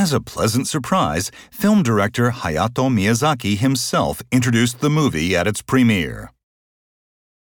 As a pleasant surprise, film director Hayato Miyazaki himself introduced the movie at its premiere.